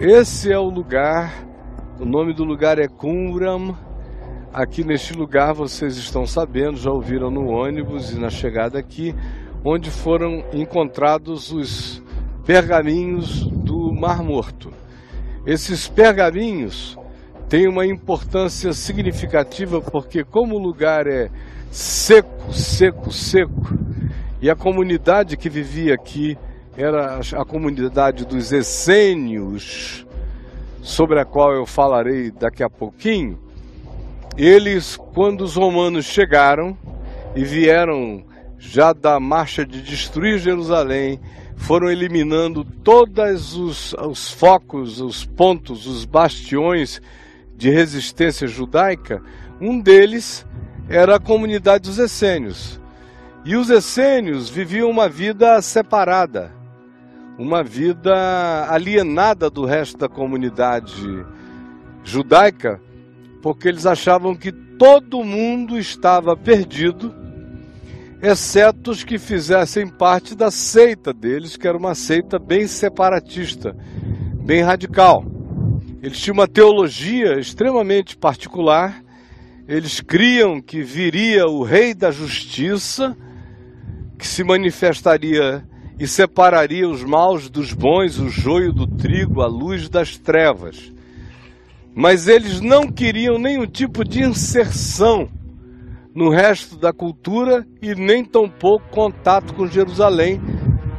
esse é o lugar, o nome do lugar é Qumran. Aqui neste lugar vocês estão sabendo, já ouviram no ônibus e na chegada aqui, onde foram encontrados os pergaminhos do Mar Morto. Esses pergaminhos têm uma importância significativa porque como o lugar é seco, seco, seco, e a comunidade que vivia aqui era a comunidade dos essênios, sobre a qual eu falarei daqui a pouquinho. Eles, quando os romanos chegaram e vieram já da marcha de destruir Jerusalém, foram eliminando todos os, os focos, os pontos, os bastiões de resistência judaica. Um deles era a comunidade dos essênios. E os essênios viviam uma vida separada uma vida alienada do resto da comunidade judaica, porque eles achavam que todo mundo estava perdido, exceto os que fizessem parte da seita deles, que era uma seita bem separatista, bem radical. Eles tinham uma teologia extremamente particular, eles criam que viria o rei da justiça, que se manifestaria e separaria os maus dos bons, o joio do trigo, a luz das trevas. Mas eles não queriam nenhum tipo de inserção no resto da cultura e nem tampouco contato com Jerusalém,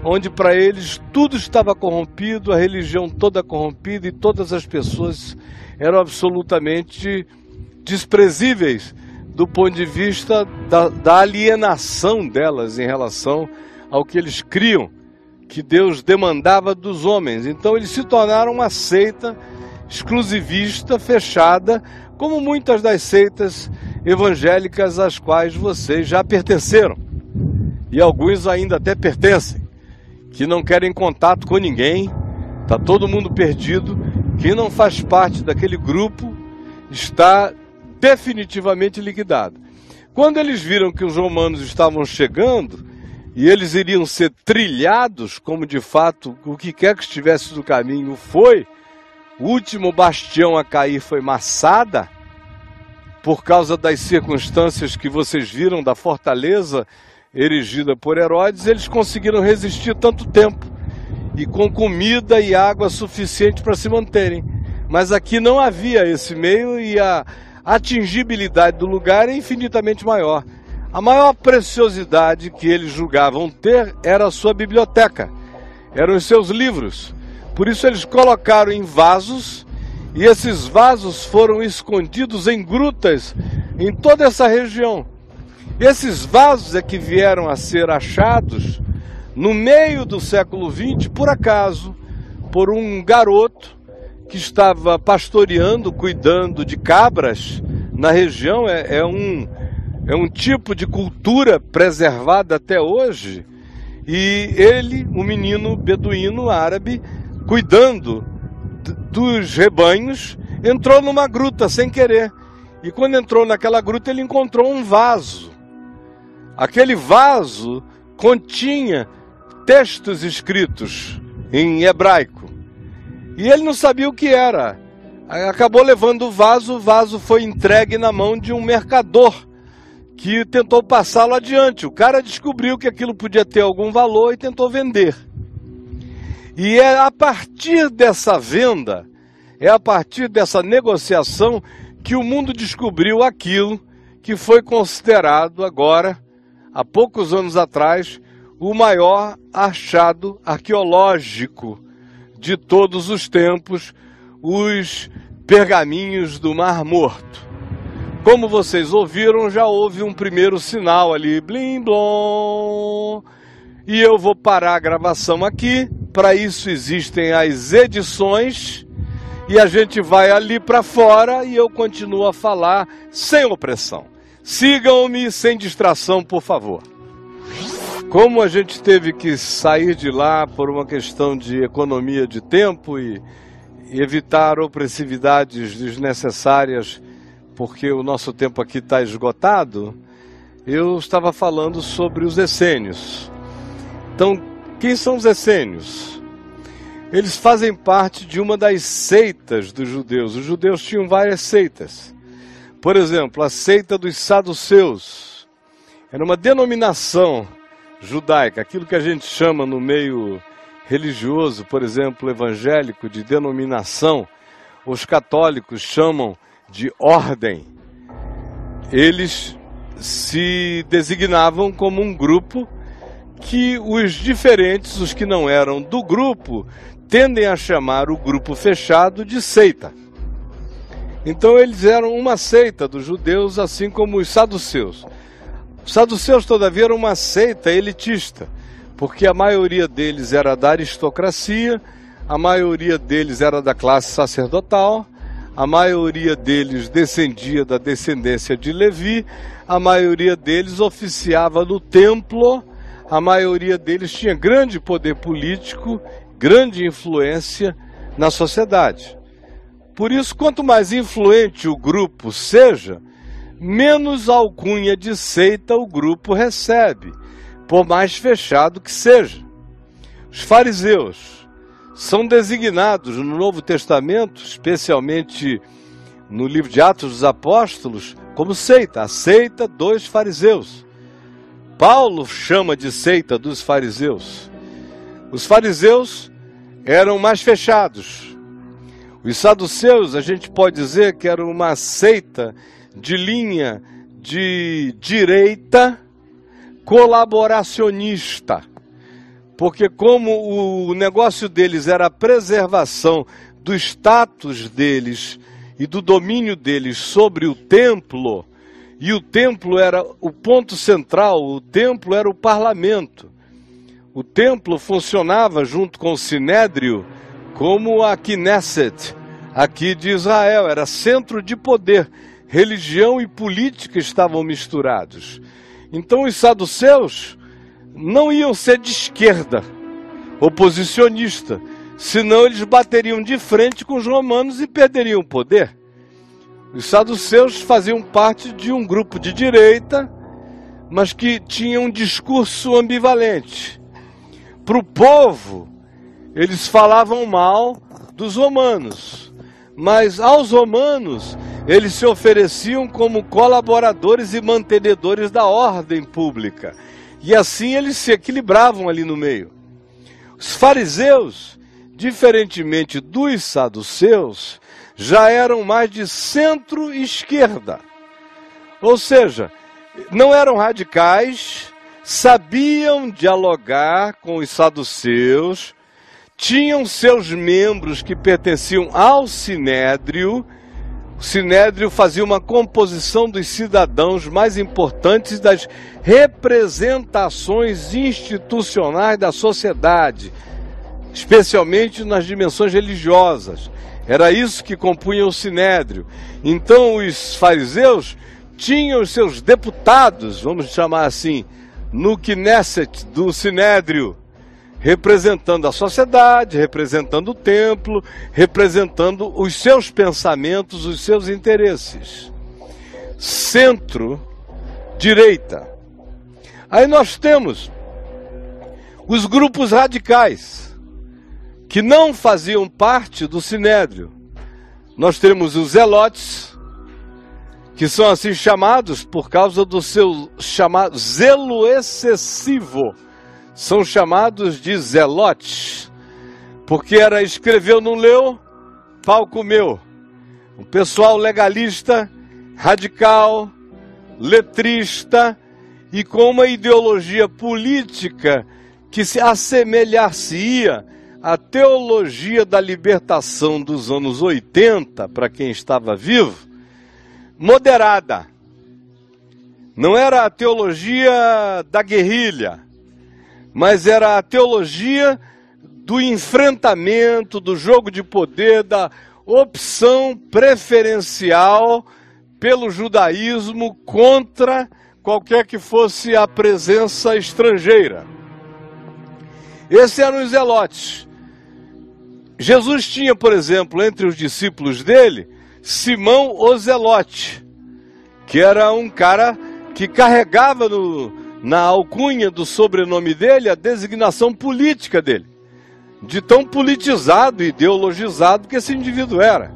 onde para eles tudo estava corrompido, a religião toda corrompida e todas as pessoas eram absolutamente desprezíveis do ponto de vista da, da alienação delas em relação ao que eles criam que Deus demandava dos homens. Então eles se tornaram uma seita exclusivista, fechada, como muitas das seitas evangélicas às quais vocês já pertenceram. E alguns ainda até pertencem, que não querem contato com ninguém, está todo mundo perdido. Quem não faz parte daquele grupo está definitivamente liquidado. Quando eles viram que os romanos estavam chegando, e eles iriam ser trilhados, como de fato o que quer que estivesse no caminho foi. O último bastião a cair foi Massada, por causa das circunstâncias que vocês viram da fortaleza erigida por Herodes, eles conseguiram resistir tanto tempo e com comida e água suficiente para se manterem. Mas aqui não havia esse meio e a atingibilidade do lugar é infinitamente maior. A maior preciosidade que eles julgavam ter era a sua biblioteca, eram os seus livros. Por isso eles colocaram em vasos e esses vasos foram escondidos em grutas em toda essa região. Esses vasos é que vieram a ser achados no meio do século XX, por acaso, por um garoto que estava pastoreando, cuidando de cabras na região. É, é um é um tipo de cultura preservada até hoje. E ele, um menino beduíno árabe, cuidando dos rebanhos, entrou numa gruta sem querer. E quando entrou naquela gruta, ele encontrou um vaso. Aquele vaso continha textos escritos em hebraico. E ele não sabia o que era. Acabou levando o vaso, o vaso foi entregue na mão de um mercador que tentou passá-lo adiante. O cara descobriu que aquilo podia ter algum valor e tentou vender. E é a partir dessa venda, é a partir dessa negociação que o mundo descobriu aquilo que foi considerado agora, há poucos anos atrás, o maior achado arqueológico de todos os tempos, os pergaminhos do Mar Morto. Como vocês ouviram, já houve um primeiro sinal ali, blim blom. E eu vou parar a gravação aqui. Para isso existem as edições e a gente vai ali para fora e eu continuo a falar sem opressão. Sigam-me sem distração, por favor. Como a gente teve que sair de lá por uma questão de economia de tempo e evitar opressividades desnecessárias porque o nosso tempo aqui está esgotado, eu estava falando sobre os essênios. Então, quem são os essênios? eles fazem parte de uma das seitas dos judeus. Os judeus tinham várias seitas. Por exemplo, a seita dos saduceus. Era uma denominação judaica, aquilo que a gente chama no meio religioso, por exemplo, evangélico, de denominação. Os católicos chamam de ordem. Eles se designavam como um grupo que os diferentes, os que não eram do grupo, tendem a chamar o grupo fechado de seita. Então eles eram uma seita dos judeus, assim como os saduceus. Os saduceus, todavia, eram uma seita elitista, porque a maioria deles era da aristocracia, a maioria deles era da classe sacerdotal, a maioria deles descendia da descendência de Levi, a maioria deles oficiava no templo, a maioria deles tinha grande poder político grande influência na sociedade. Por isso, quanto mais influente o grupo seja, menos alcunha de seita o grupo recebe, por mais fechado que seja. Os fariseus são designados no Novo Testamento, especialmente no livro de Atos dos Apóstolos, como seita, a seita dos fariseus. Paulo chama de seita dos fariseus. Os fariseus eram mais fechados. Os saduceus, a gente pode dizer que era uma seita de linha de direita colaboracionista. Porque como o negócio deles era a preservação do status deles e do domínio deles sobre o templo, e o templo era o ponto central, o templo era o parlamento. O templo funcionava junto com o Sinédrio como a Knesset, aqui de Israel, era centro de poder. Religião e política estavam misturados. Então os saduceus não iam ser de esquerda, oposicionista, senão eles bateriam de frente com os romanos e perderiam o poder. Os saduceus faziam parte de um grupo de direita, mas que tinha um discurso ambivalente para o povo, eles falavam mal dos romanos, mas aos romanos eles se ofereciam como colaboradores e mantenedores da ordem pública. E assim eles se equilibravam ali no meio. Os fariseus, diferentemente dos saduceus, já eram mais de centro-esquerda. Ou seja, não eram radicais, sabiam dialogar com os saduceus, tinham seus membros que pertenciam ao sinédrio. O sinédrio fazia uma composição dos cidadãos mais importantes das representações institucionais da sociedade, especialmente nas dimensões religiosas. Era isso que compunha o sinédrio. Então os fariseus tinham os seus deputados, vamos chamar assim, no Knesset do Sinédrio, representando a sociedade, representando o templo, representando os seus pensamentos, os seus interesses. Centro, direita. Aí nós temos os grupos radicais, que não faziam parte do Sinédrio. Nós temos os Zelotes, que são assim chamados por causa do seu chamado zelo excessivo. São chamados de zelotes, porque era escreveu, não leu, pau comeu. Um pessoal legalista, radical, letrista e com uma ideologia política que se assemelhar-se-ia à teologia da libertação dos anos 80, para quem estava vivo, moderada. Não era a teologia da guerrilha, mas era a teologia do enfrentamento, do jogo de poder, da opção preferencial pelo judaísmo contra qualquer que fosse a presença estrangeira. Esses eram os zelotes. Jesus tinha, por exemplo, entre os discípulos dele, Simão Ozelote, que era um cara que carregava no, na alcunha do sobrenome dele a designação política dele. de tão politizado e ideologizado que esse indivíduo era.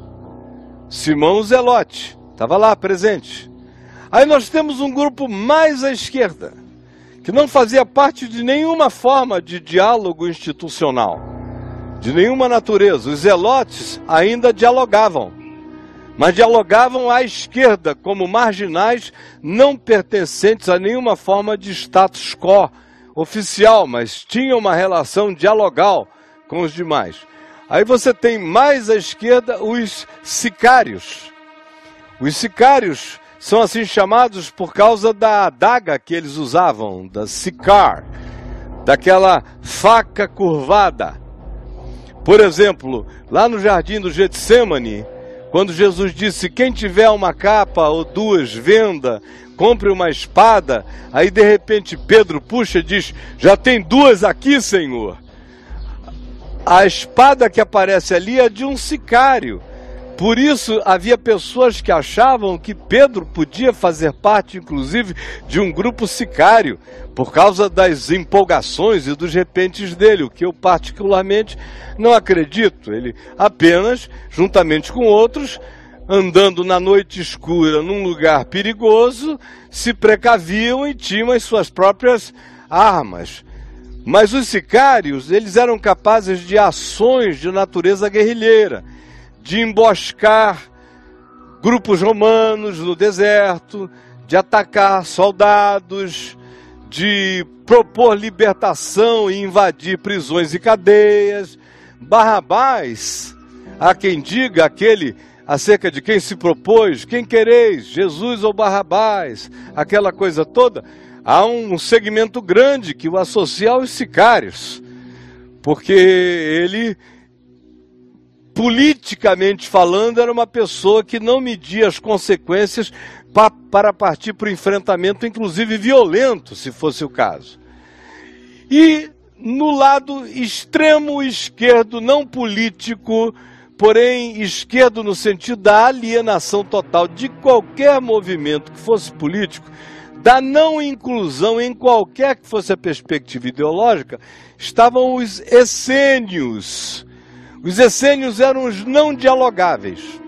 Simão Zelote, estava lá presente. Aí nós temos um grupo mais à esquerda, que não fazia parte de nenhuma forma de diálogo institucional, de nenhuma natureza. Os zelotes ainda dialogavam, mas dialogavam à esquerda, como marginais não pertencentes a nenhuma forma de status quo oficial, mas tinham uma relação dialogal com os demais. Aí você tem mais à esquerda os sicários. Os sicários são assim chamados por causa da adaga que eles usavam, da sicar, daquela faca curvada. Por exemplo, lá no jardim do Getsemane, quando Jesus disse: Quem tiver uma capa ou duas, venda, compre uma espada. Aí de repente Pedro puxa e diz: Já tem duas aqui, Senhor. A espada que aparece ali é de um sicário. Por isso havia pessoas que achavam que Pedro podia fazer parte, inclusive, de um grupo sicário, por causa das empolgações e dos repentes dele, o que eu particularmente não acredito. Ele apenas, juntamente com outros, andando na noite escura num lugar perigoso, se precaviam e tinham as suas próprias armas. Mas os sicários, eles eram capazes de ações de natureza guerrilheira, de emboscar grupos romanos no deserto, de atacar soldados, de propor libertação e invadir prisões e cadeias. Barrabás, há quem diga aquele acerca de quem se propôs, quem quereis, Jesus ou Barrabás, aquela coisa toda há um segmento grande que o associa aos sicários, porque ele, politicamente falando, era uma pessoa que não media as consequências pa para partir para o enfrentamento, inclusive violento, se fosse o caso. E no lado extremo esquerdo, não político, porém esquerdo no sentido da alienação total de qualquer movimento que fosse político, da não inclusão em qualquer que fosse a perspectiva ideológica, estavam os essênios. Os essênios eram os não dialogáveis.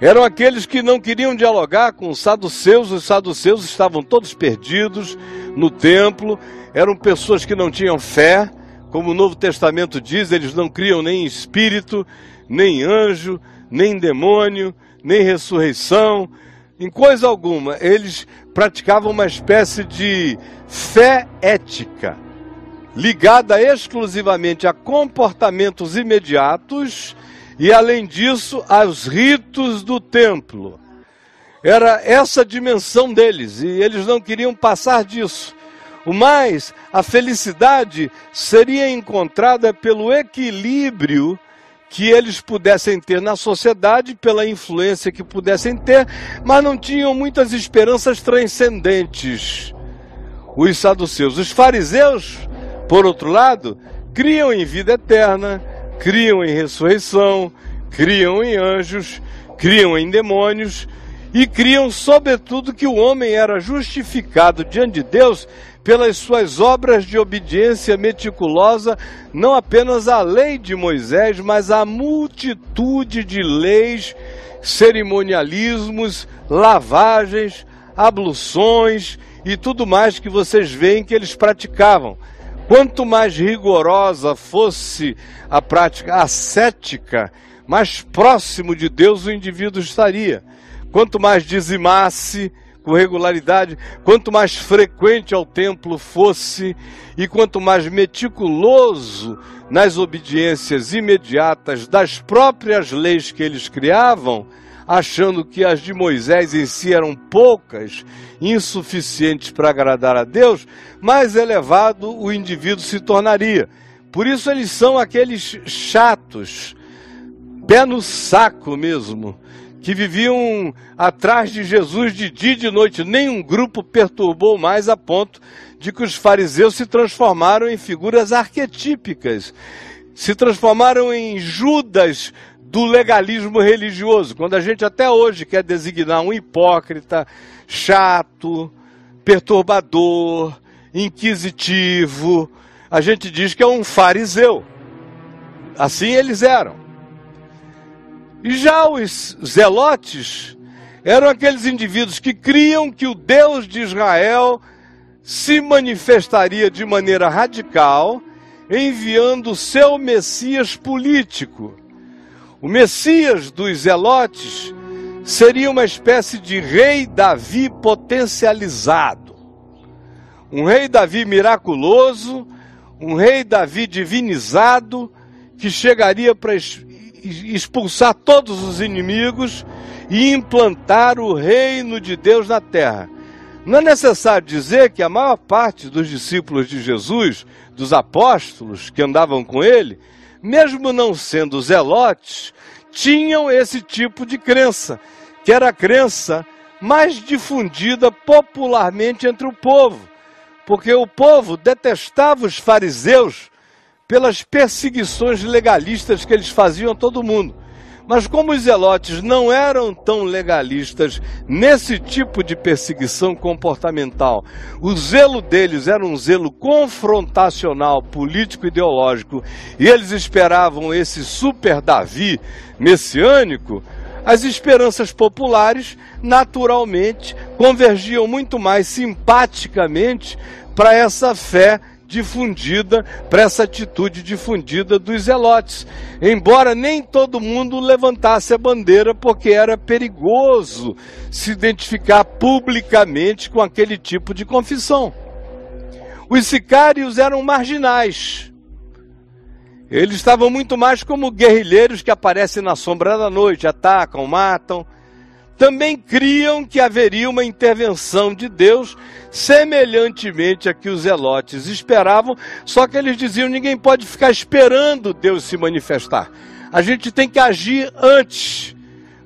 Eram aqueles que não queriam dialogar com os saduceus, os saduceus estavam todos perdidos no templo, eram pessoas que não tinham fé, como o Novo Testamento diz, eles não criam nem espírito, nem anjo, nem demônio, nem ressurreição, em coisa alguma. Eles praticavam uma espécie de fé ética, ligada exclusivamente a comportamentos imediatos e, além disso, aos ritos do templo. Era essa dimensão deles e eles não queriam passar disso. O mais, a felicidade seria encontrada pelo equilíbrio que eles pudessem ter na sociedade, pela influência que pudessem ter, mas não tinham muitas esperanças transcendentes. Os saduceus, os fariseus, por outro lado, criam em vida eterna, criam em ressurreição, criam em anjos, criam em demônios e criam, sobretudo, que o homem era justificado diante de Deus pelas suas obras de obediência meticulosa, não apenas à lei de Moisés, mas à multitude de leis, cerimonialismos, lavagens, abluções e tudo mais que vocês veem que eles praticavam. Quanto mais rigorosa fosse a prática ascética, mais próximo de Deus o indivíduo estaria. Quanto mais dizimasse, com regularidade, quanto mais frequente ao templo fosse e quanto mais meticuloso nas obediências imediatas das próprias leis que eles criavam, achando que as de Moisés em si eram poucas, insuficientes para agradar a Deus, mais elevado o indivíduo se tornaria. Por isso eles são aqueles chatos, pé no saco mesmo, que viviam atrás de Jesus de dia e de noite. Nenhum grupo perturbou mais a ponto de que os fariseus se transformaram em figuras arquetípicas, se transformaram em Judas do legalismo religioso. Quando a gente até hoje quer designar um hipócrita, chato, perturbador, inquisitivo, a gente diz que é um fariseu. assim eles eram. E já os zelotes eram aqueles indivíduos que criam que o Deus de Israel se manifestaria de maneira radical, enviando seu Messias político. O Messias dos Zelotes seria uma espécie de rei Davi potencializado. Um rei Davi miraculoso, um rei Davi divinizado, que chegaria para expulsar todos os inimigos e implantar o reino de Deus na terra. Não é necessário dizer que a maior parte dos discípulos de Jesus, dos apóstolos que andavam com ele, mesmo não sendo zelotes, tinham esse tipo de crença, que era a crença mais difundida popularmente entre o povo, porque o povo detestava os fariseus pelas perseguições legalistas que eles faziam a todo mundo. Mas como os zelotes não eram tão legalistas nesse tipo de perseguição comportamental, o zelo deles era um zelo confrontacional, político ideológico, e eles esperavam esse super Davi messiânico, as esperanças populares naturalmente convergiam muito mais simpaticamente para essa fé difundida, para essa atitude difundida dos zelotes. Embora nem todo mundo levantasse a bandeira, porque era perigoso se identificar publicamente com aquele tipo de confissão. Os sicários eram marginais. Eles estavam muito mais como guerrilheiros que aparecem na sombra da noite, atacam, matam também criam que haveria uma intervenção de Deus, semelhantemente a que os zelotes esperavam, só que eles diziam: ninguém pode ficar esperando Deus se manifestar. A gente tem que agir antes.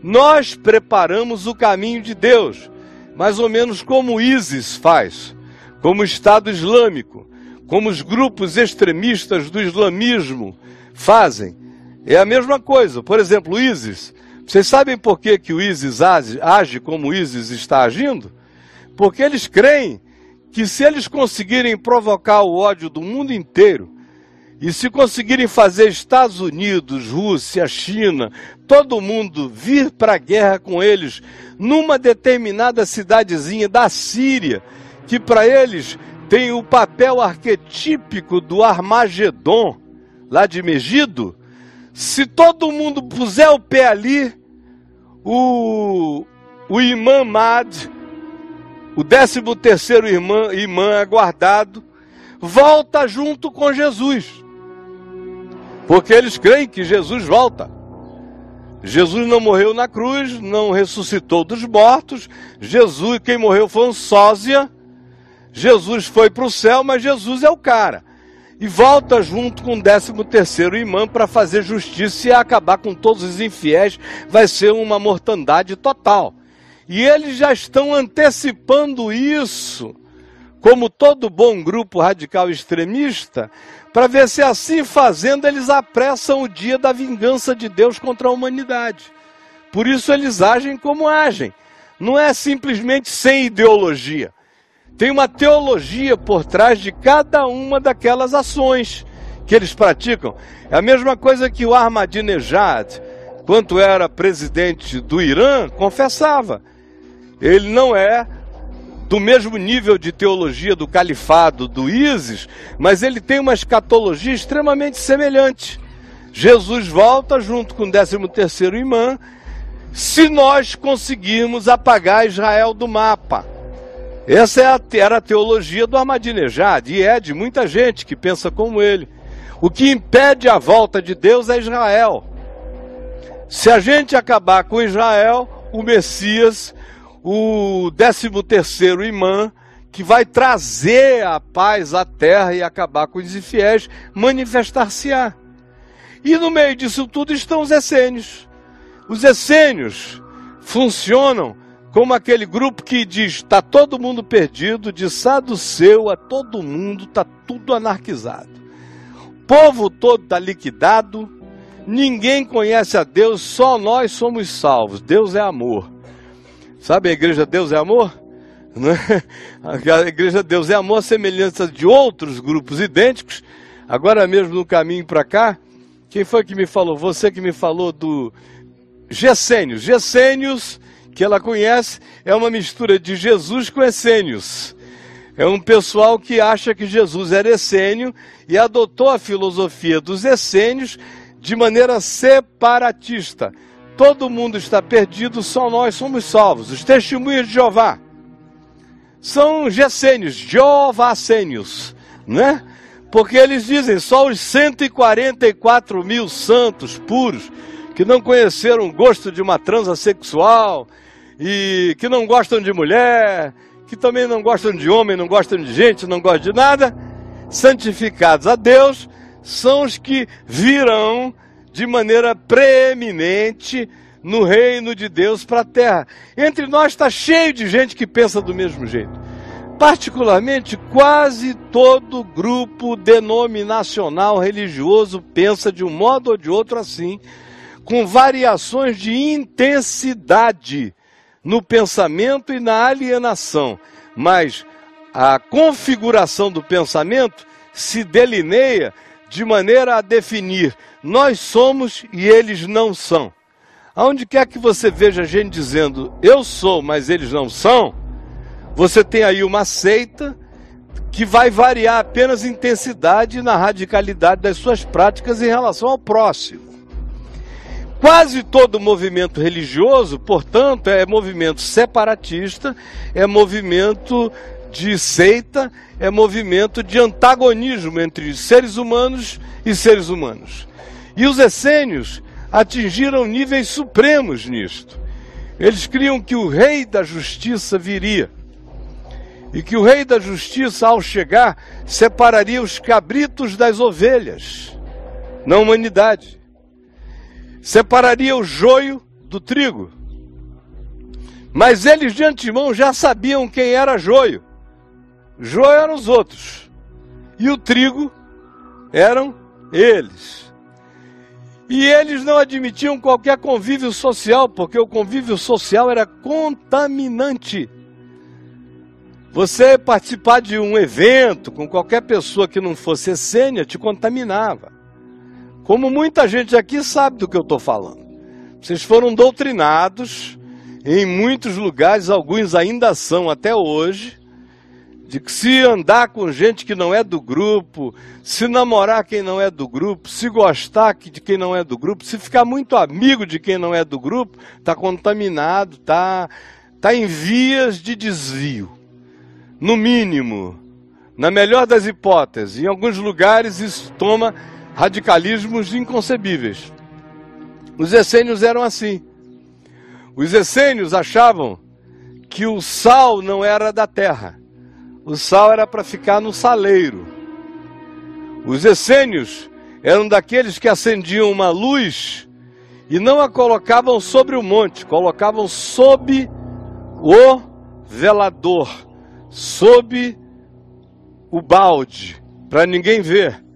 Nós preparamos o caminho de Deus, mais ou menos como ISIS faz, como o Estado Islâmico, como os grupos extremistas do islamismo fazem. É a mesma coisa. Por exemplo, o ISIS vocês sabem por que, que o ISIS age, age como o ISIS está agindo? Porque eles creem que se eles conseguirem provocar o ódio do mundo inteiro, e se conseguirem fazer Estados Unidos, Rússia, China, todo mundo vir para a guerra com eles numa determinada cidadezinha da Síria, que para eles tem o papel arquetípico do Armagedon, lá de Megido, se todo mundo puser o pé ali, o, o imã Mad, o décimo terceiro irmã, imã aguardado, volta junto com Jesus. Porque eles creem que Jesus volta. Jesus não morreu na cruz, não ressuscitou dos mortos. Jesus, quem morreu foi um sósia. Jesus foi para o céu, mas Jesus é o cara e volta junto com o 13 terceiro imã para fazer justiça e acabar com todos os infiéis, vai ser uma mortandade total. E eles já estão antecipando isso, como todo bom grupo radical extremista, para ver se assim fazendo eles apressam o dia da vingança de Deus contra a humanidade. Por isso eles agem como agem. Não é simplesmente sem ideologia. Tem uma teologia por trás de cada uma daquelas ações que eles praticam. É a mesma coisa que o Ahmadinejad, quanto era presidente do Irã, confessava. Ele não é do mesmo nível de teologia do califado do ISIS, mas ele tem uma escatologia extremamente semelhante. Jesus volta junto com o 13 terceiro imã, se nós conseguirmos apagar Israel do mapa. Essa é era a teologia do Ahmadinejad e é de muita gente que pensa como ele. O que impede a volta de Deus é Israel. Se a gente acabar com Israel, o Messias, o 13 terceiro imã, que vai trazer a paz à terra e acabar com os infiéis, manifestar-se-á. E no meio disso tudo estão os essênios. Os essênios funcionam como aquele grupo que diz: está todo mundo perdido, de saduceu a todo mundo, está tudo anarquizado. O povo todo está liquidado, ninguém conhece a Deus, só nós somos salvos. Deus é amor. Sabe a igreja Deus é amor? É? A igreja Deus é amor, semelhança de outros grupos idênticos. Agora mesmo no caminho para cá, Quem foi que me falou? Você que me falou do Gessênios. Gessênios, que ela conhece, é uma mistura de Jesus com Essênios. É um pessoal que acha que Jesus era essênio e adotou a filosofia dos essênios de maneira separatista. Todo mundo está perdido, só nós somos salvos. Os testemunhos de Jeová são gessênios, jovacênios, né? Porque eles dizem só os 144 mil santos puros que não conheceram o gosto de uma transa sexual e que não gostam de mulher que também não gostam de homem, não gostam de gente, não gostam de nada, santificados a Deus, são os que virão de maneira preeminente no reino de Deus para a terra. Entre nós está cheio de gente que pensa do mesmo jeito. Particularmente, quase todo grupo denominacional religioso pensa de um modo ou de outro assim, com variações de intensidade no pensamento e na alienação, mas a configuração do pensamento se delineia de maneira a definir nós somos e eles não são. Aonde quer que você veja gente dizendo eu sou, mas eles não são, você tem aí uma seita que vai variar apenas intensidade na radicalidade das suas práticas em relação ao próximo. Quase todo movimento religioso, portanto, é movimento separatista, é movimento de seita, é movimento de antagonismo entre seres humanos e seres humanos. E os essênios atingiram níveis supremos nisto. Eles criam que o rei da justiça viria. E que o rei da justiça, ao chegar, separaria os cabritos das ovelhas na humanidade separaria o joio do trigo. Mas eles de antemão já sabiam quem era joio. Joio eram os outros. E o trigo eram eles. E eles não admitiam qualquer convívio social, porque o convívio social era contaminante. Você participar de um evento com qualquer pessoa que não fosse essênia te contaminava. Como muita gente aqui sabe do que eu estou falando. Vocês foram doutrinados em muitos lugares, alguns ainda são até hoje, de que se andar com gente que não é do grupo, se namorar quem não é do grupo, se gostar de quem não é do grupo, se ficar muito amigo de quem não é do grupo, está contaminado, está tá em vias de desvio. No mínimo, na melhor das hipóteses, em alguns lugares isso toma radicalismos inconcebíveis. Os essênios eram assim. Os essênios achavam que o sal não era da terra. O sal era para ficar no saleiro. Os essênios eram daqueles que acendiam uma luz e não a colocavam sobre o monte, colocavam sob o velador, sob o balde, para ninguém ver.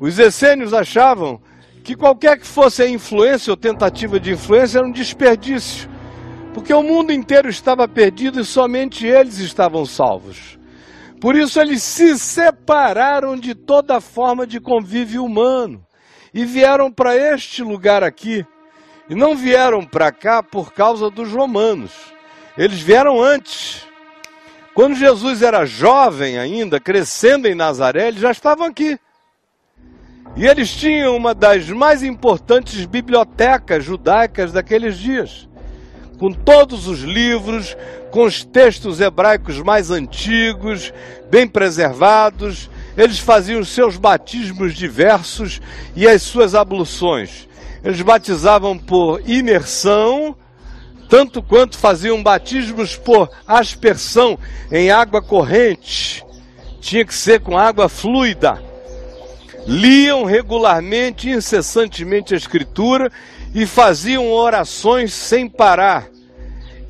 Os essênios achavam que qualquer que fosse a influência ou tentativa de influência era um desperdício, porque o mundo inteiro estava perdido e somente eles estavam salvos. Por isso eles se separaram de toda forma de convívio humano e vieram para este lugar aqui. E não vieram para cá por causa dos romanos. Eles vieram antes. Quando Jesus era jovem ainda, crescendo em Nazaré, eles já estavam aqui. E eles tinham uma das mais importantes bibliotecas judaicas daqueles dias, com todos os livros, com os textos hebraicos mais antigos, bem preservados. Eles faziam os seus batismos diversos e as suas abluções. Eles batizavam por imersão, tanto quanto faziam batismos por aspersão em água corrente. Tinha que ser com água fluida liam regularmente, incessantemente a Escritura e faziam orações sem parar.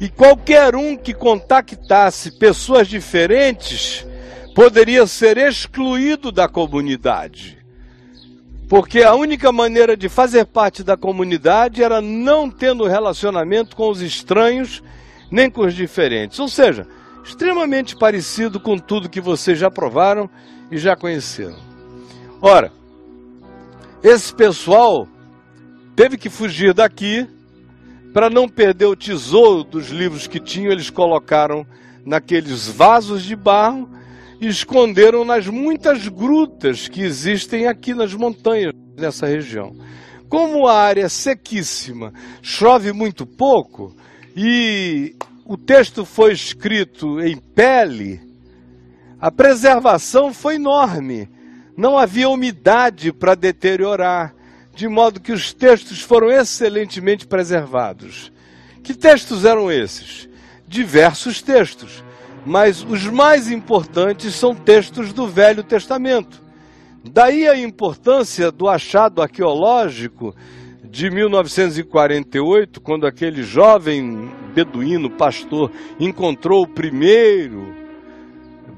E qualquer um que contactasse pessoas diferentes poderia ser excluído da comunidade. Porque a única maneira de fazer parte da comunidade era não tendo relacionamento com os estranhos nem com os diferentes. Ou seja, extremamente parecido com tudo que vocês já provaram e já conheceram. Ora, esse pessoal teve que fugir daqui para não perder o tesouro dos livros que tinham, eles colocaram naqueles vasos de barro e esconderam nas muitas grutas que existem aqui nas montanhas dessa região. Como a área é sequíssima, chove muito pouco e o texto foi escrito em pele, a preservação foi enorme. Não havia umidade para deteriorar, de modo que os textos foram excelentemente preservados. Que textos eram esses? Diversos textos, mas os mais importantes são textos do Velho Testamento. Daí a importância do achado arqueológico de 1948, quando aquele jovem beduíno pastor encontrou o primeiro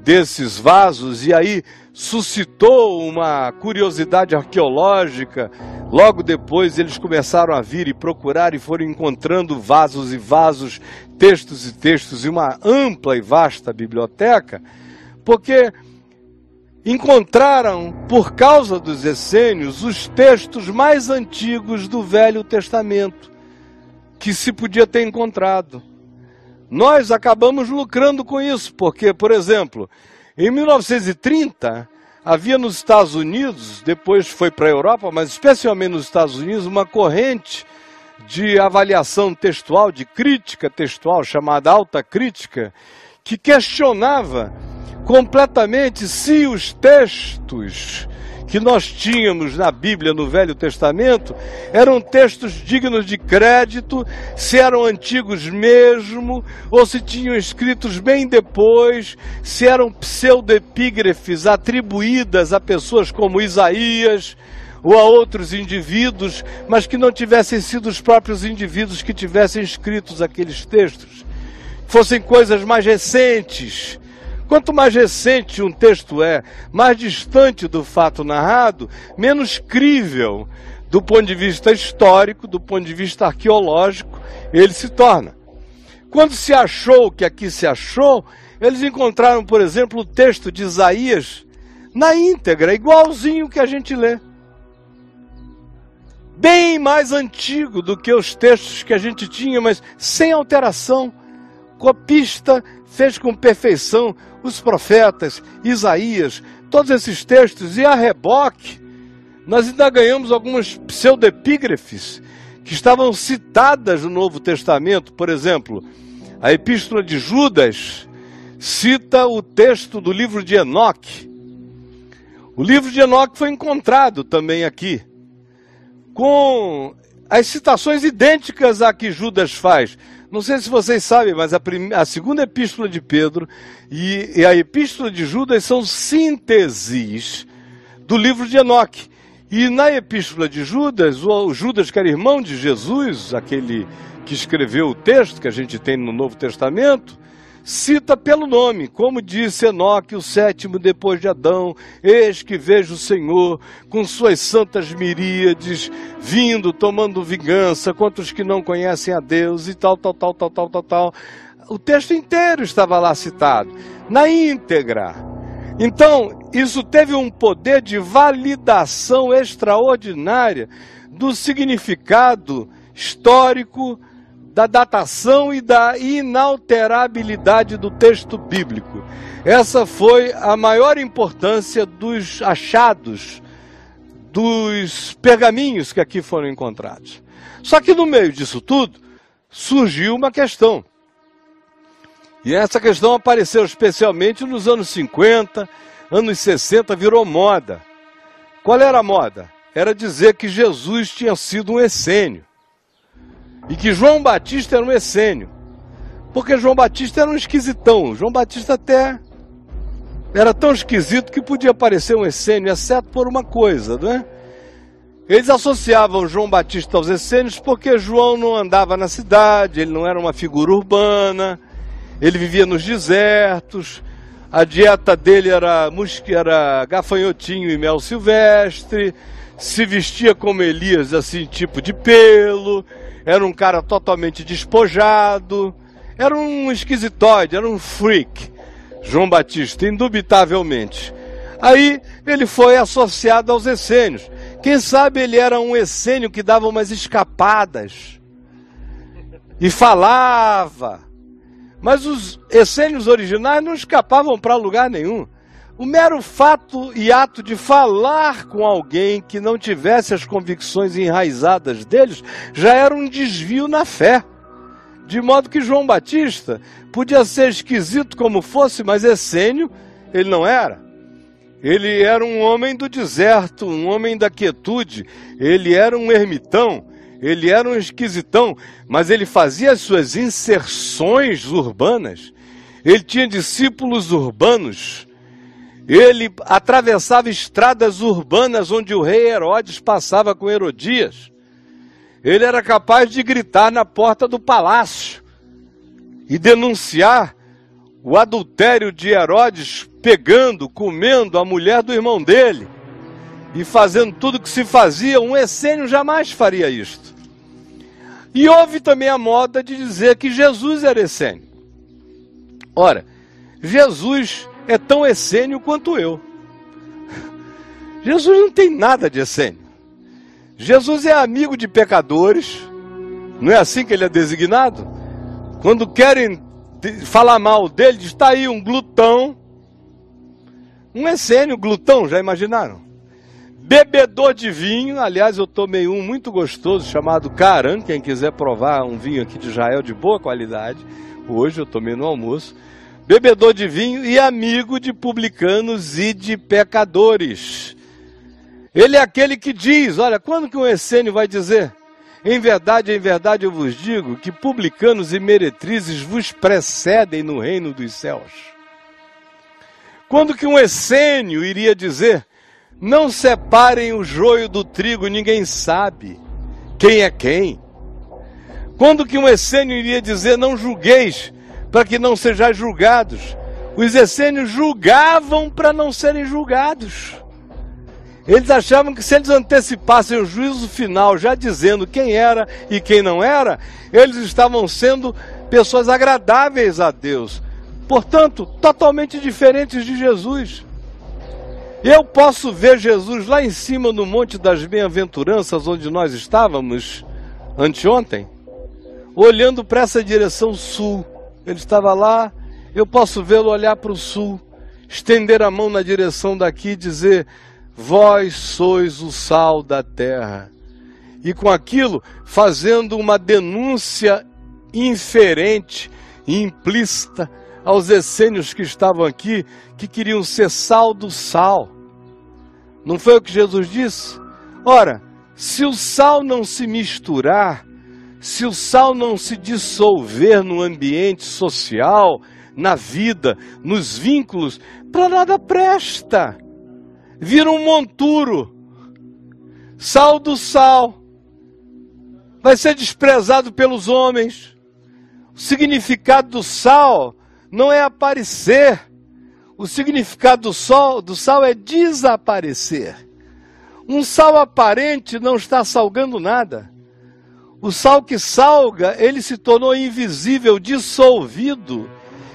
desses vasos e aí suscitou uma curiosidade arqueológica. Logo depois eles começaram a vir e procurar e foram encontrando vasos e vasos, textos e textos e uma ampla e vasta biblioteca, porque encontraram, por causa dos essênios, os textos mais antigos do Velho Testamento que se podia ter encontrado. Nós acabamos lucrando com isso, porque, por exemplo, em 1930, havia nos Estados Unidos, depois foi para a Europa, mas especialmente nos Estados Unidos, uma corrente de avaliação textual, de crítica textual, chamada alta crítica, que questionava completamente se os textos que nós tínhamos na Bíblia, no Velho Testamento, eram textos dignos de crédito, se eram antigos mesmo, ou se tinham escritos bem depois, se eram pseudepígrafes atribuídas a pessoas como Isaías ou a outros indivíduos, mas que não tivessem sido os próprios indivíduos que tivessem escritos aqueles textos. Fossem coisas mais recentes, Quanto mais recente um texto é, mais distante do fato narrado, menos crível do ponto de vista histórico, do ponto de vista arqueológico, ele se torna. Quando se achou o que aqui se achou, eles encontraram, por exemplo, o texto de Isaías na íntegra, igualzinho que a gente lê. Bem mais antigo do que os textos que a gente tinha, mas sem alteração. Copista fez com perfeição os profetas, Isaías, todos esses textos, e a reboque, nós ainda ganhamos algumas pseudepígrafes que estavam citadas no Novo Testamento, por exemplo, a Epístola de Judas cita o texto do livro de Enoque. O livro de Enoque foi encontrado também aqui, com as citações idênticas a que Judas faz. Não sei se vocês sabem, mas a, a segunda epístola de Pedro e, e, a epístola de Judas são sínteses do livro de Enoque. E na epístola de Judas, o Judas, que era irmão de Jesus, aquele que escreveu o texto que a gente tem no Novo Testamento, cita pelo nome, como disse Enoque, o sétimo depois de Adão: Eis que vejo o Senhor com suas santas miríades vindo, tomando vingança contra os que não conhecem a Deus e tal, tal, tal, tal, tal, tal, tal. O texto inteiro estava lá citado, na íntegra. Então, isso teve um poder de validação extraordinária do significado histórico da datação e da inalterabilidade do texto bíblico. Essa foi a maior importância dos achados, dos pergaminhos que aqui foram encontrados. Só que no meio disso tudo, surgiu uma questão. E essa questão apareceu especialmente nos anos 50, anos 60, virou moda. Qual era a moda? Era dizer que Jesus tinha sido um essênio. E que João Batista era um essênio. Porque João Batista era um esquisitão. João Batista até era tão esquisito que podia parecer um essênio, exceto por uma coisa, não é? Eles associavam João Batista aos essênios porque João não andava na cidade, ele não era uma figura urbana, ele vivia nos desertos, a dieta dele era, era gafanhotinho e mel silvestre, se vestia como Elias, assim, tipo de pelo, era um cara totalmente despojado, era um esquisitoide, era um freak, João Batista, indubitavelmente. Aí ele foi associado aos essênios, Quem sabe ele era um essênio que dava umas escapadas e falava. Mas os essênios originais não escapavam para lugar nenhum. O mero fato e ato de falar com alguém que não tivesse as convicções enraizadas deles já era um desvio na fé. De modo que João Batista podia ser esquisito como fosse, mas essênio ele não era. Ele era um homem do deserto, um homem da quietude, ele era um ermitão, ele era um esquisitão, mas ele fazia as suas inserções urbanas. Ele tinha discípulos urbanos ele atravessava estradas urbanas onde o rei Herodes passava com Herodias. Ele era capaz de gritar na porta do palácio e denunciar o adultério de Herodes pegando, comendo a mulher do irmão dele e fazendo tudo que se fazia. Um essênio jamais faria isto. E houve também a moda de dizer que Jesus era essênio. Ora, Jesus é tão essênio quanto eu. Jesus não tem nada de essênio. Jesus é amigo de pecadores. Não é assim que ele é designado? Quando querem falar mal dele, está aí um glutão. Um essênio, glutão, já imaginaram? Bebedor de vinho, aliás, eu tomei um muito gostoso chamado Caran. Quem quiser provar um vinho aqui de Israel de boa qualidade, hoje eu tomei no almoço bebedor de vinho e amigo de publicanos e de pecadores. Ele é aquele que diz: olha, quando que um essênio vai dizer? Em verdade, em verdade eu vos digo que publicanos e meretrizes vos precedem no reino dos céus. Quando que um essênio iria dizer: não separem o joio do trigo, ninguém sabe quem é quem. Quando que um essênio iria dizer: não julgueis, para que não sejais julgados. Os essênios julgavam para não serem julgados. Eles achavam que se eles antecipassem o juízo final, já dizendo quem era e quem não era, eles estavam sendo pessoas agradáveis a Deus. Portanto, totalmente diferentes de Jesus. Eu posso ver Jesus lá em cima no Monte das Bem-aventuranças, onde nós estávamos anteontem, olhando para essa direção sul ele estava lá, eu posso vê-lo olhar para o sul, estender a mão na direção daqui e dizer: Vós sois o sal da terra. E com aquilo, fazendo uma denúncia inferente implícita aos essênios que estavam aqui, que queriam ser sal do sal. Não foi o que Jesus disse? Ora, se o sal não se misturar, se o sal não se dissolver no ambiente social, na vida, nos vínculos, para nada presta. Vira um monturo. Sal do sal. Vai ser desprezado pelos homens. O significado do sal não é aparecer. O significado do, sol, do sal é desaparecer. Um sal aparente não está salgando nada. O sal que salga, ele se tornou invisível, dissolvido,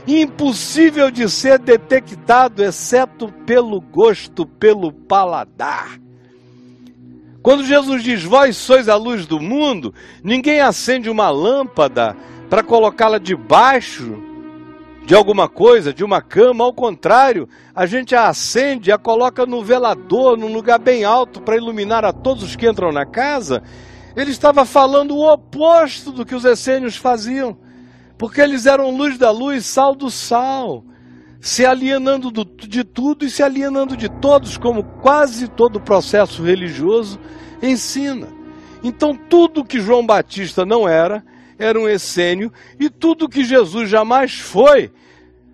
impossível de ser detectado, exceto pelo gosto, pelo paladar. Quando Jesus diz: Vós sois a luz do mundo, ninguém acende uma lâmpada para colocá-la debaixo de alguma coisa, de uma cama, ao contrário, a gente a acende, a coloca no velador, num lugar bem alto para iluminar a todos os que entram na casa ele estava falando o oposto do que os essênios faziam, porque eles eram luz da luz, sal do sal, se alienando do, de tudo e se alienando de todos, como quase todo processo religioso ensina. Então, tudo que João Batista não era, era um essênio, e tudo que Jesus jamais foi,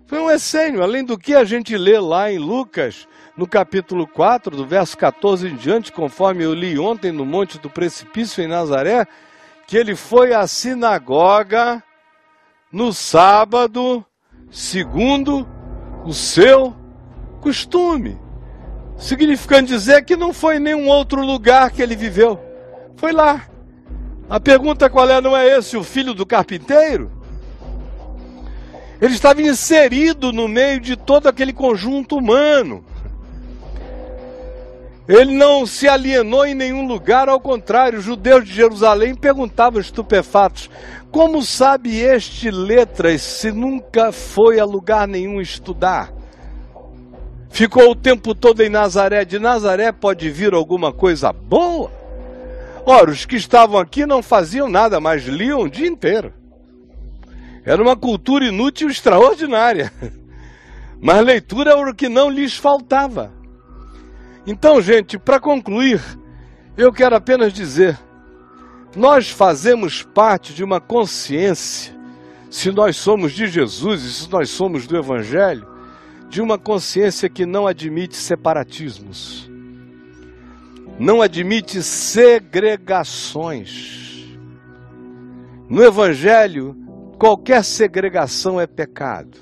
foi um essênio. Além do que a gente lê lá em Lucas, no capítulo 4, do verso 14 em diante, conforme eu li ontem no Monte do Precipício em Nazaré, que ele foi à sinagoga no sábado, segundo o seu costume. Significando dizer que não foi em nenhum outro lugar que ele viveu. Foi lá. A pergunta qual é? Não é esse o filho do carpinteiro? Ele estava inserido no meio de todo aquele conjunto humano. Ele não se alienou em nenhum lugar, ao contrário, os judeus de Jerusalém perguntavam estupefatos: como sabe este letras se nunca foi a lugar nenhum estudar? Ficou o tempo todo em Nazaré. De Nazaré pode vir alguma coisa boa? Ora, os que estavam aqui não faziam nada, mas liam o dia inteiro. Era uma cultura inútil extraordinária. Mas leitura era o que não lhes faltava. Então, gente, para concluir, eu quero apenas dizer: nós fazemos parte de uma consciência, se nós somos de Jesus e se nós somos do Evangelho, de uma consciência que não admite separatismos, não admite segregações. No Evangelho, qualquer segregação é pecado.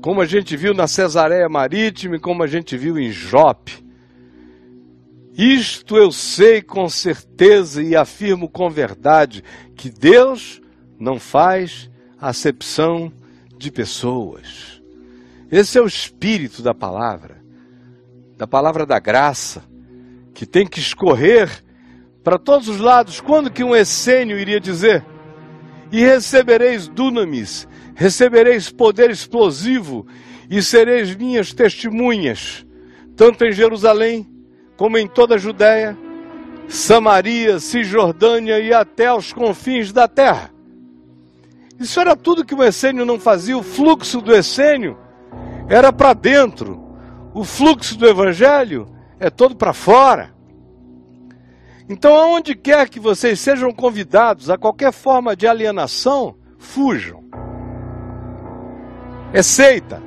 Como a gente viu na Cesareia Marítima e como a gente viu em Jope isto eu sei com certeza e afirmo com verdade que Deus não faz acepção de pessoas. Esse é o espírito da palavra, da palavra da graça, que tem que escorrer para todos os lados. Quando que um essênio iria dizer: E recebereis dunamis, recebereis poder explosivo, e sereis minhas testemunhas, tanto em Jerusalém, como em toda a Judéia, Samaria, Cisjordânia e até aos confins da terra. Isso era tudo que o essênio não fazia, o fluxo do essênio era para dentro, o fluxo do evangelho é todo para fora. Então, aonde quer que vocês sejam convidados a qualquer forma de alienação, fujam. É seita,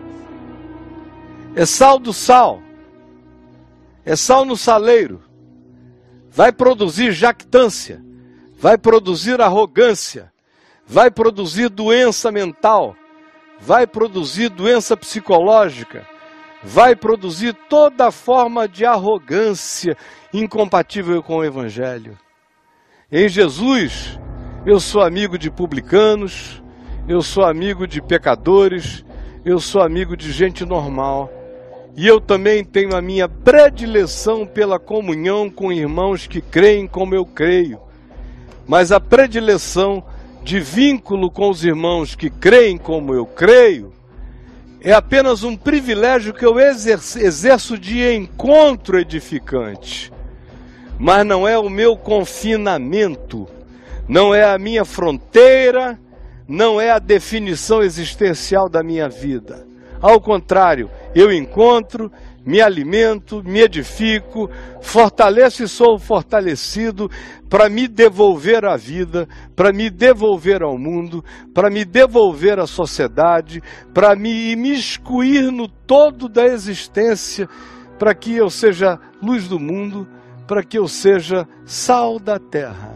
é sal do sal, é sal no saleiro, vai produzir jactância, vai produzir arrogância, vai produzir doença mental, vai produzir doença psicológica, vai produzir toda forma de arrogância incompatível com o Evangelho. Em Jesus, eu sou amigo de publicanos, eu sou amigo de pecadores, eu sou amigo de gente normal. E eu também tenho a minha predileção pela comunhão com irmãos que creem como eu creio. Mas a predileção de vínculo com os irmãos que creem como eu creio é apenas um privilégio que eu exerço de encontro edificante. Mas não é o meu confinamento, não é a minha fronteira, não é a definição existencial da minha vida. Ao contrário, eu encontro, me alimento, me edifico, fortaleço e sou fortalecido para me devolver à vida, para me devolver ao mundo, para me devolver à sociedade, para me imiscuir no todo da existência, para que eu seja luz do mundo, para que eu seja sal da terra.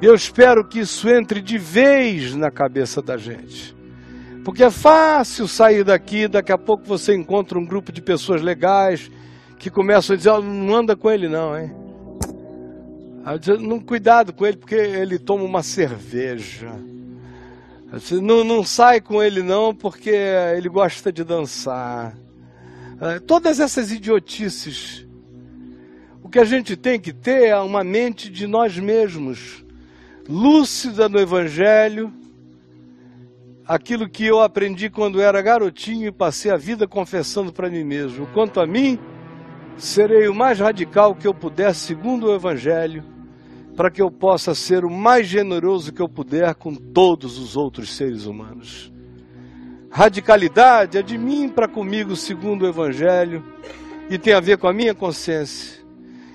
Eu espero que isso entre de vez na cabeça da gente. Porque é fácil sair daqui, daqui a pouco você encontra um grupo de pessoas legais que começam a dizer, oh, não anda com ele não, hein? não, cuidado com ele porque ele toma uma cerveja. Não, não sai com ele não porque ele gosta de dançar. É, todas essas idiotices. O que a gente tem que ter é uma mente de nós mesmos, lúcida no Evangelho, aquilo que eu aprendi quando era garotinho e passei a vida confessando para mim mesmo. Quanto a mim, serei o mais radical que eu puder, segundo o Evangelho, para que eu possa ser o mais generoso que eu puder com todos os outros seres humanos. Radicalidade é de mim para comigo, segundo o Evangelho, e tem a ver com a minha consciência.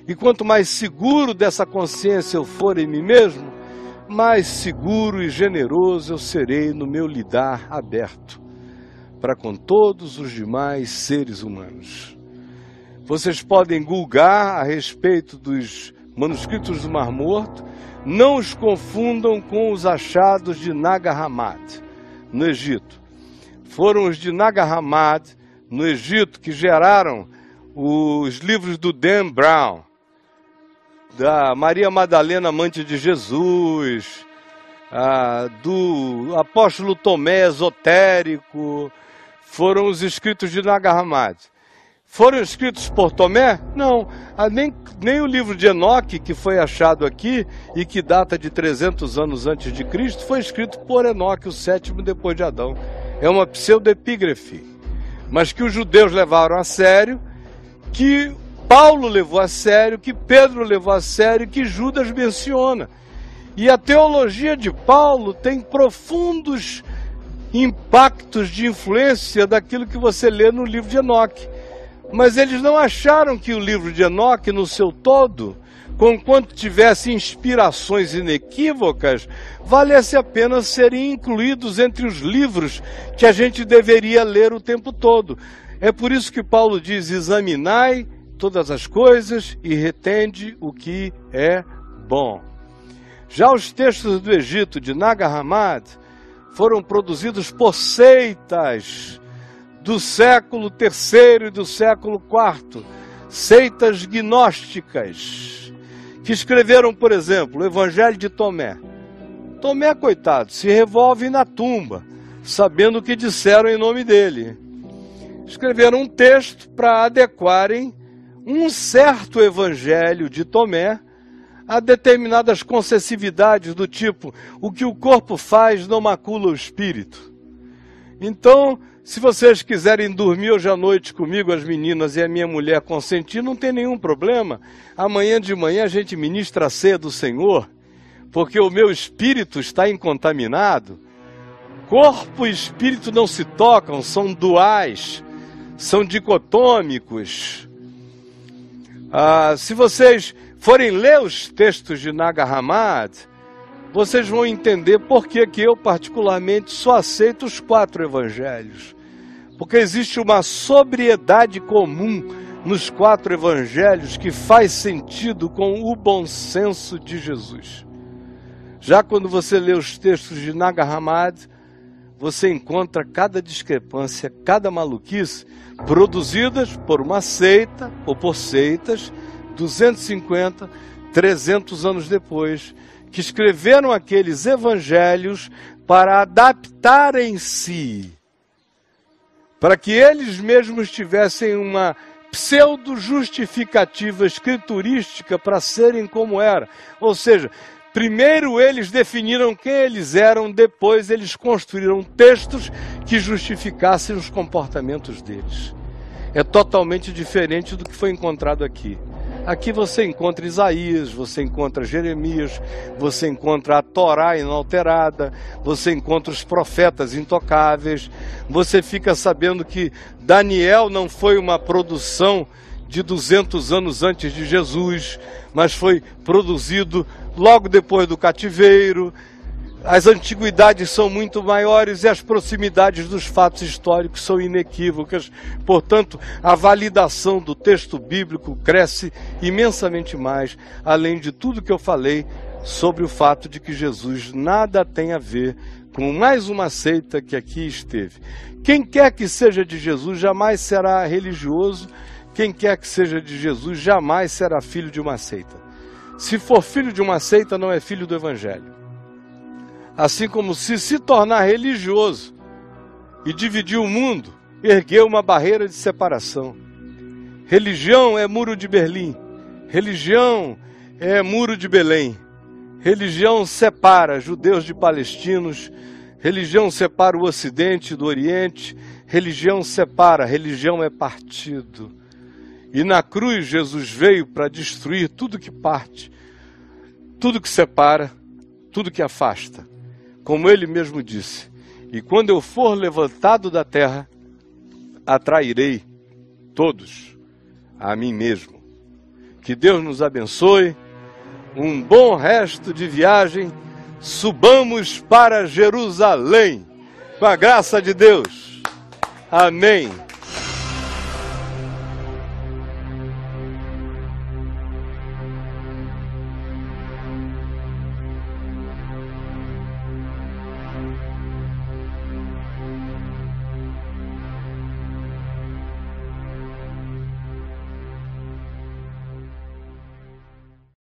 E quanto mais seguro dessa consciência eu for em mim mesmo, mais seguro e generoso eu serei no meu lidar aberto para com todos os demais seres humanos. Vocês podem gulgar a respeito dos manuscritos do Mar Morto, não os confundam com os achados de Nag Hammadi, no Egito. Foram os de Nag Hammadi, no Egito, que geraram os livros do Dan Brown, da Maria Madalena, amante de Jesus, do apóstolo Tomé, esotérico, foram os escritos de Nag Hammadi. foram escritos por Tomé? Não. Ah, nem, nem o livro de Enoque, que foi achado aqui e que data de 300 anos antes de Cristo, foi escrito por Enoque, o sétimo depois de Adão. É uma pseudepígrafe. Mas que os judeus levaram a sério, que Paulo levou a sério, que Pedro levou a sério, que Judas menciona. E a teologia de Paulo tem profundos impactos de influência daquilo que você lê no livro de Enoque. Mas eles não acharam que o livro de Enoque, no seu todo, conquanto tivesse inspirações inequívocas, valesse a pena serem incluídos entre os livros que a gente deveria ler o tempo todo. É por isso que Paulo diz: examinai todas as coisas e retende o que é bom. Já os textos do Egito de Nag Hammadi foram produzidos por seitas do século III e do século IV, seitas gnósticas, que escreveram, por exemplo, o Evangelho de Tomé. Tomé, coitado, se revolve na tumba, sabendo o que disseram em nome dele. Escreveram um texto para adequarem um certo evangelho de Tomé a determinadas concessividades do tipo: o que o corpo faz não macula o espírito. Então, se vocês quiserem dormir hoje à noite comigo, as meninas e a minha mulher consentir, não tem nenhum problema. Amanhã de manhã a gente ministra a ceia do Senhor, porque o meu espírito está incontaminado. Corpo e espírito não se tocam, são duais, são dicotômicos. Ah, se vocês forem ler os textos de Naga Hammadi, vocês vão entender por que, que eu, particularmente, só aceito os quatro evangelhos. Porque existe uma sobriedade comum nos quatro evangelhos que faz sentido com o bom senso de Jesus. Já quando você lê os textos de Naga Hammadi, você encontra cada discrepância, cada maluquice produzidas por uma seita ou por seitas 250, 300 anos depois, que escreveram aqueles evangelhos para adaptarem-se, para que eles mesmos tivessem uma pseudo-justificativa escriturística para serem como era. Ou seja, primeiro eles definiram quem eles eram, depois eles construíram textos que justificassem os comportamentos deles. É totalmente diferente do que foi encontrado aqui. Aqui você encontra Isaías, você encontra Jeremias, você encontra a Torá inalterada, você encontra os profetas intocáveis, você fica sabendo que Daniel não foi uma produção de 200 anos antes de Jesus, mas foi produzido logo depois do cativeiro as antiguidades são muito maiores e as proximidades dos fatos históricos são inequívocas. Portanto, a validação do texto bíblico cresce imensamente mais, além de tudo que eu falei sobre o fato de que Jesus nada tem a ver com mais uma seita que aqui esteve. Quem quer que seja de Jesus jamais será religioso, quem quer que seja de Jesus jamais será filho de uma seita. Se for filho de uma seita, não é filho do Evangelho. Assim como se se tornar religioso e dividir o mundo, ergueu uma barreira de separação. Religião é muro de Berlim. Religião é muro de Belém. Religião separa judeus de palestinos. Religião separa o Ocidente do Oriente. Religião separa, religião é partido. E na cruz Jesus veio para destruir tudo que parte, tudo que separa, tudo que afasta como ele mesmo disse: E quando eu for levantado da terra, atrairei todos a mim mesmo. Que Deus nos abençoe. Um bom resto de viagem. Subamos para Jerusalém. Com a graça de Deus. Amém.